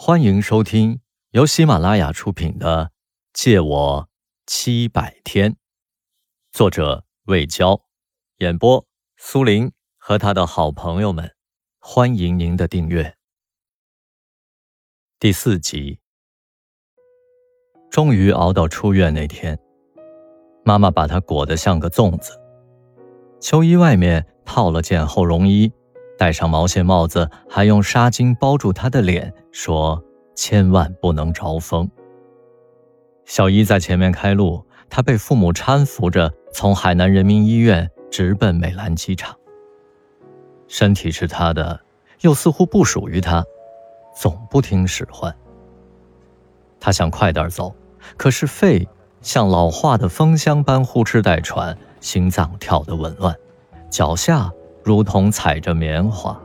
欢迎收听由喜马拉雅出品的《借我七百天》，作者魏娇，演播苏林和他的好朋友们。欢迎您的订阅。第四集，终于熬到出院那天，妈妈把他裹得像个粽子，秋衣外面套了件厚绒衣。戴上毛线帽子，还用纱巾包住他的脸，说：“千万不能着风。”小伊在前面开路，他被父母搀扶着从海南人民医院直奔美兰机场。身体是他的，又似乎不属于他，总不听使唤。他想快点走，可是肺像老化的风箱般呼哧带喘，心脏跳得紊乱，脚下。如同踩着棉花，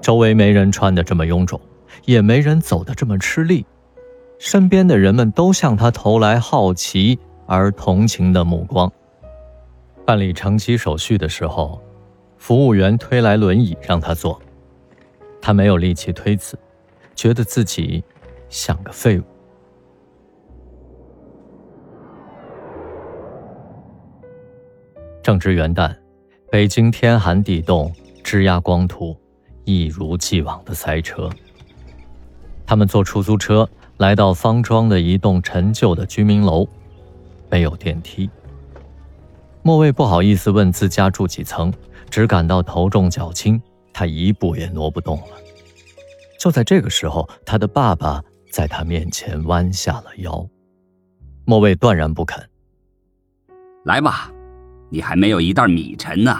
周围没人穿得这么臃肿，也没人走得这么吃力，身边的人们都向他投来好奇而同情的目光。办理乘机手续的时候，服务员推来轮椅让他坐，他没有力气推辞，觉得自己像个废物。正值元旦。北京天寒地冻，枝桠光秃，一如既往的塞车。他们坐出租车来到方庄的一栋陈旧的居民楼，没有电梯。莫卫不好意思问自家住几层，只感到头重脚轻，他一步也挪不动了。就在这个时候，他的爸爸在他面前弯下了腰。莫卫断然不肯。来吧。你还没有一袋米沉呢。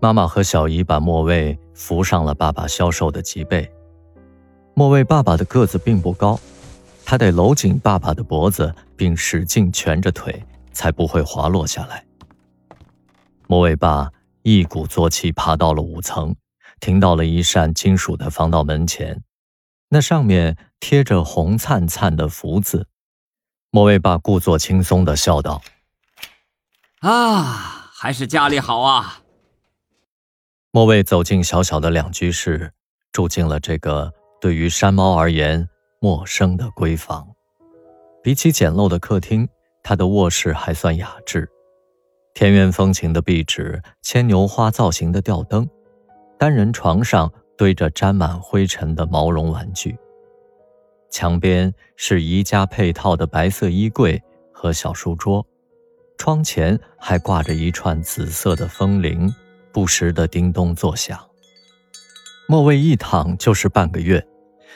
妈妈和小姨把莫卫扶上了爸爸消瘦的脊背。莫卫爸爸的个子并不高，他得搂紧爸爸的脖子，并使劲蜷着腿，才不会滑落下来。莫卫爸一鼓作气爬到了五层，停到了一扇金属的防盗门前，那上面贴着红灿灿的福字。莫卫爸故作轻松地笑道。啊，还是家里好啊！莫卫走进小小的两居室，住进了这个对于山猫而言陌生的闺房。比起简陋的客厅，他的卧室还算雅致。田园风情的壁纸，牵牛花造型的吊灯，单人床上堆着沾满灰尘的毛绒玩具。墙边是宜家配套的白色衣柜和小书桌。窗前还挂着一串紫色的风铃，不时的叮咚作响。莫卫一躺就是半个月，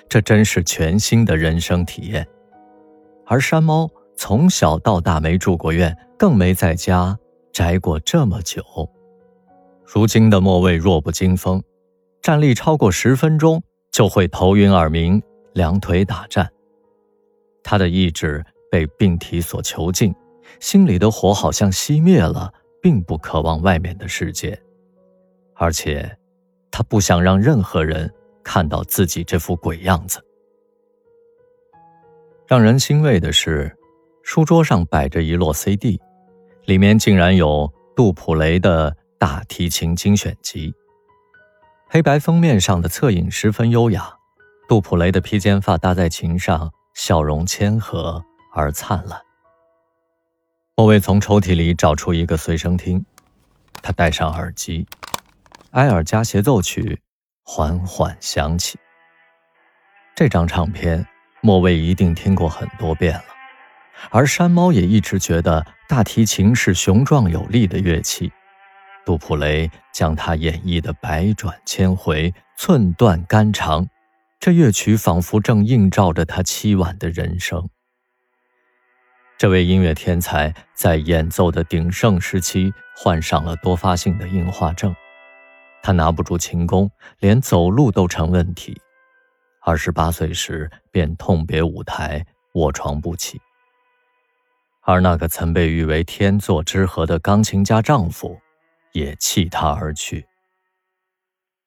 这真是全新的人生体验。而山猫从小到大没住过院，更没在家宅过这么久。如今的莫卫弱不禁风，站立超过十分钟就会头晕耳鸣、两腿打颤。他的意志被病体所囚禁。心里的火好像熄灭了，并不渴望外面的世界，而且，他不想让任何人看到自己这副鬼样子。让人欣慰的是，书桌上摆着一摞 CD，里面竟然有杜普雷的大提琴精选集。黑白封面上的侧影十分优雅，杜普雷的披肩发搭在琴上，笑容谦和而灿烂。莫卫从抽屉里找出一个随身听，他戴上耳机，埃尔加协奏曲缓缓响起。这张唱片，莫卫一定听过很多遍了。而山猫也一直觉得大提琴是雄壮有力的乐器，杜普雷将它演绎的百转千回，寸断肝肠。这乐曲仿佛正映照着他凄婉的人生。这位音乐天才在演奏的鼎盛时期患上了多发性的硬化症，他拿不住琴弓，连走路都成问题。二十八岁时便痛别舞台，卧床不起。而那个曾被誉为天作之合的钢琴家丈夫，也弃他而去。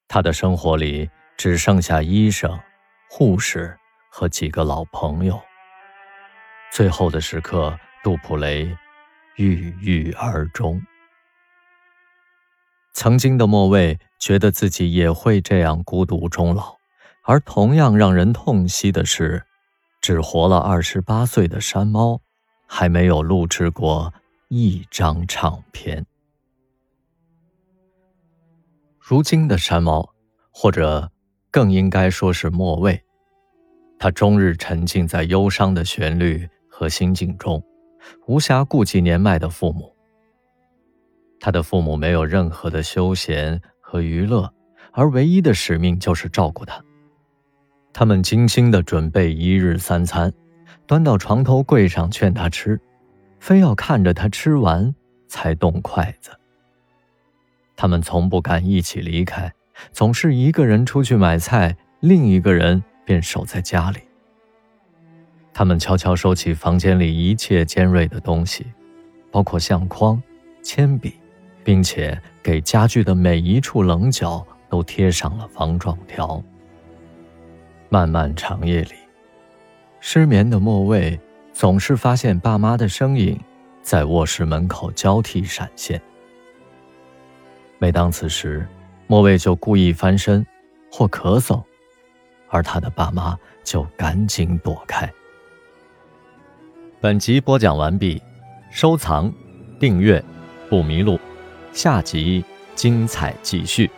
他的生活里只剩下医生、护士和几个老朋友。最后的时刻，杜普雷郁郁而终。曾经的莫卫觉得自己也会这样孤独终老，而同样让人痛惜的是，只活了二十八岁的山猫，还没有录制过一张唱片。如今的山猫，或者更应该说是莫蔚，他终日沉浸在忧伤的旋律和心境中，无暇顾及年迈的父母。他的父母没有任何的休闲和娱乐，而唯一的使命就是照顾他。他们精心的准备一日三餐，端到床头柜上劝他吃，非要看着他吃完才动筷子。他们从不敢一起离开，总是一个人出去买菜，另一个人便守在家里。他们悄悄收起房间里一切尖锐的东西，包括相框、铅笔。并且给家具的每一处棱角都贴上了防撞条。漫漫长夜里，失眠的莫蔚总是发现爸妈的身影在卧室门口交替闪现。每当此时，莫蔚就故意翻身或咳嗽，而他的爸妈就赶紧躲开。本集播讲完毕，收藏、订阅，不迷路。下集精彩继续。